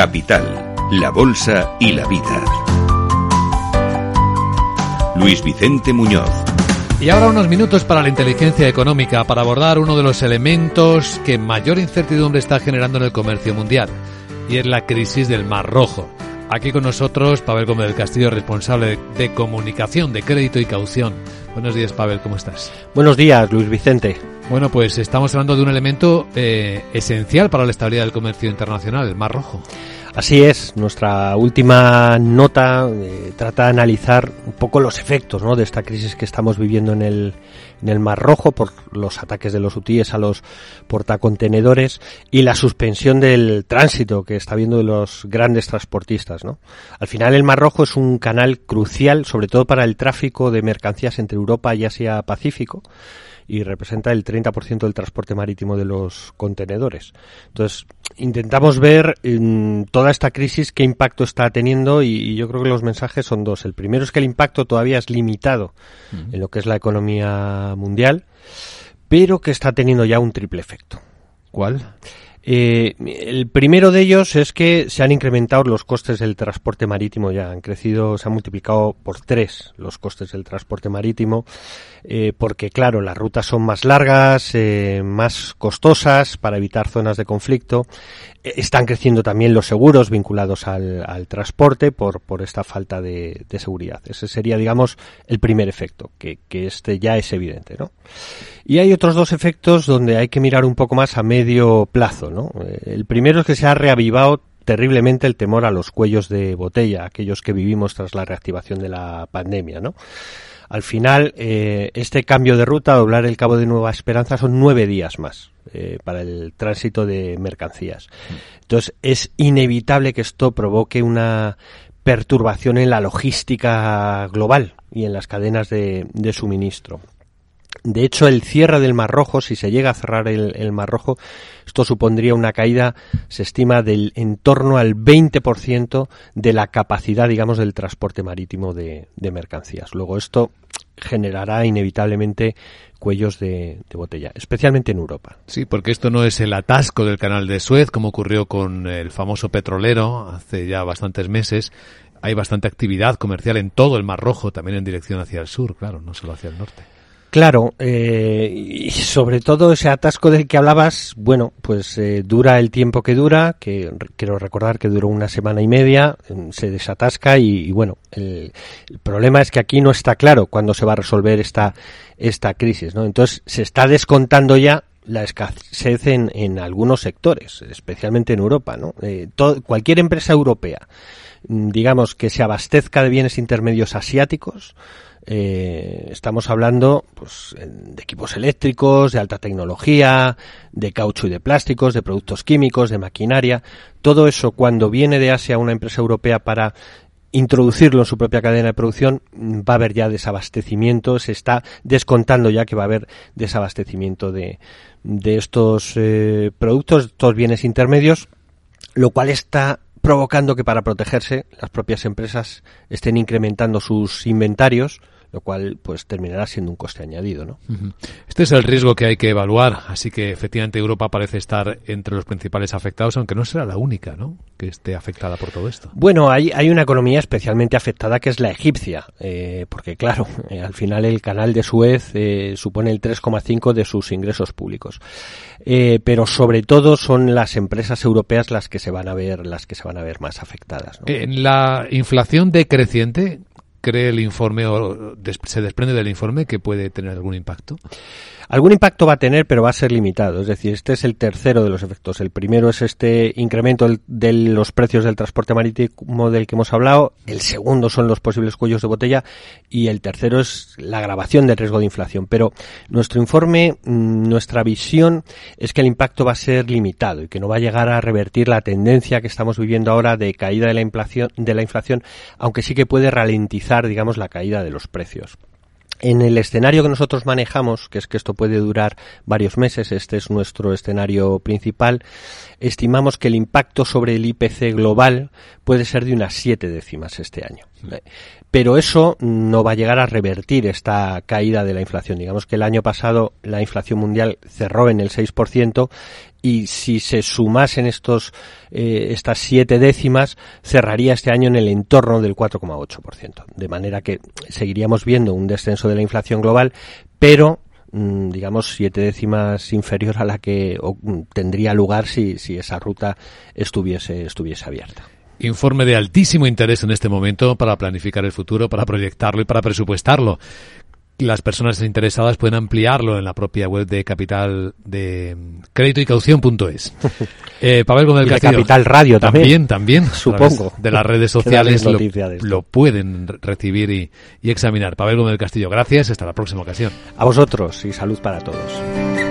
Capital, la Bolsa y la Vida. Luis Vicente Muñoz. Y ahora unos minutos para la inteligencia económica, para abordar uno de los elementos que mayor incertidumbre está generando en el comercio mundial, y es la crisis del Mar Rojo. Aquí con nosotros Pavel Gómez del Castillo, responsable de comunicación, de crédito y caución. Buenos días, Pavel, ¿cómo estás? Buenos días, Luis Vicente. Bueno, pues estamos hablando de un elemento eh, esencial para la estabilidad del comercio internacional, el Mar Rojo. Así es, nuestra última nota eh, trata de analizar un poco los efectos ¿no? de esta crisis que estamos viviendo en el, en el Mar Rojo por los ataques de los hutíes a los portacontenedores y la suspensión del tránsito que está de los grandes transportistas. ¿no? Al final el Mar Rojo es un canal crucial, sobre todo para el tráfico de mercancías entre Europa y Asia Pacífico y representa el 30% del transporte marítimo de los contenedores. Entonces, intentamos ver en toda esta crisis qué impacto está teniendo y, yo creo que los mensajes son dos. El primero es que el impacto todavía es limitado en lo que es la economía mundial, pero que está teniendo ya un triple efecto. ¿Cuál? Eh, el primero de ellos es que se han incrementado los costes del transporte marítimo ya, han crecido, se han multiplicado por tres los costes del transporte marítimo, eh, porque claro, las rutas son más largas, eh, más costosas para evitar zonas de conflicto, están creciendo también los seguros vinculados al, al transporte por, por esta falta de, de, seguridad. Ese sería, digamos, el primer efecto, que, que este ya es evidente, ¿no? Y hay otros dos efectos donde hay que mirar un poco más a medio plazo, ¿no? El primero es que se ha reavivado terriblemente el temor a los cuellos de botella, aquellos que vivimos tras la reactivación de la pandemia. Al final, eh, este cambio de ruta, doblar el Cabo de Nueva Esperanza, son nueve días más eh, para el tránsito de mercancías. Entonces, es inevitable que esto provoque una perturbación en la logística global y en las cadenas de, de suministro. De hecho, el cierre del Mar Rojo, si se llega a cerrar el, Mar Rojo, esto supondría una caída, se estima, del en torno al 20% de la capacidad, digamos, del transporte marítimo de, de mercancías. Luego, esto generará inevitablemente cuellos de, de, botella, especialmente en Europa. Sí, porque esto no es el atasco del canal de Suez, como ocurrió con el famoso petrolero hace ya bastantes meses. Hay bastante actividad comercial en todo el Mar Rojo, también en dirección hacia el sur, claro, no solo hacia el norte. Claro, eh, y sobre todo ese atasco del que hablabas, bueno, pues eh, dura el tiempo que dura, que quiero recordar que duró una semana y media, se desatasca y, bueno, el, problema es que aquí no está claro cuándo se va a resolver esta, esta crisis, ¿no? Entonces se está descontando ya la escasez en, en algunos sectores, especialmente en Europa, ¿no? Eh, todo, cualquier empresa europea, digamos, que se abastezca de bienes intermedios asiáticos, eh, estamos hablando pues, de equipos eléctricos, de alta tecnología, de caucho y de plásticos, de productos químicos, de maquinaria. Todo eso cuando viene de Asia una empresa europea para introducirlo en su propia cadena de producción, va a haber ya desabastecimiento, se está descontando ya que va a haber desabastecimiento de, de estos eh, productos, estos bienes intermedios, lo cual está provocando que para protegerse las propias empresas estén incrementando sus inventarios, lo cual pues terminará siendo un coste añadido, ¿no? Este es el riesgo que hay que evaluar, así que efectivamente Europa parece estar entre los principales afectados, aunque no será la única, ¿no? Que esté afectada por todo esto. Bueno, hay, hay una economía especialmente afectada que es la egipcia, eh, porque claro, eh, al final el canal de Suez eh, supone el 3,5 de sus ingresos públicos, pero sobre todo son las empresas europeas las que se van a ver, las que se van a ver más afectadas. ¿no? En la inflación decreciente, cree el informe o se desprende del informe que puede tener algún impacto? Algún impacto va a tener, pero va a ser limitado. Es decir, este es el tercero de los efectos. El primero es este incremento de los precios del transporte marítimo del que hemos hablado. El segundo son los posibles cuellos de botella. Y el tercero es la agravación del riesgo de inflación. Pero nuestro informe, nuestra visión es que el impacto va a ser limitado y que no va a llegar a revertir la tendencia que estamos viviendo ahora de caída de la inflación, de la inflación aunque sí que puede ralentizar, digamos, la caída de los precios. En el escenario que nosotros manejamos, que es que esto puede durar varios meses, este es nuestro escenario principal, estimamos que el impacto sobre el IPC global puede ser de unas siete décimas este año. Pero eso no va a llegar a revertir esta caída de la inflación. Digamos que el año pasado la inflación mundial cerró en el 6% y si se sumasen estos eh, estas siete décimas cerraría este año en el entorno del 4,8%. De manera que seguiríamos viendo un descenso de la inflación global, pero mm, digamos siete décimas inferior a la que mm, tendría lugar si, si esa ruta estuviese estuviese abierta. Informe de altísimo interés en este momento para planificar el futuro, para proyectarlo y para presupuestarlo las personas interesadas pueden ampliarlo en la propia web de Capital de Crédito y Caución.es. Eh, Pavel Gómez del Castillo. Capital Radio también. También, Supongo. De las redes sociales lo, pueden recibir y, y examinar. Pavel Gómez del Castillo, gracias. Hasta la próxima ocasión. A vosotros y salud para todos.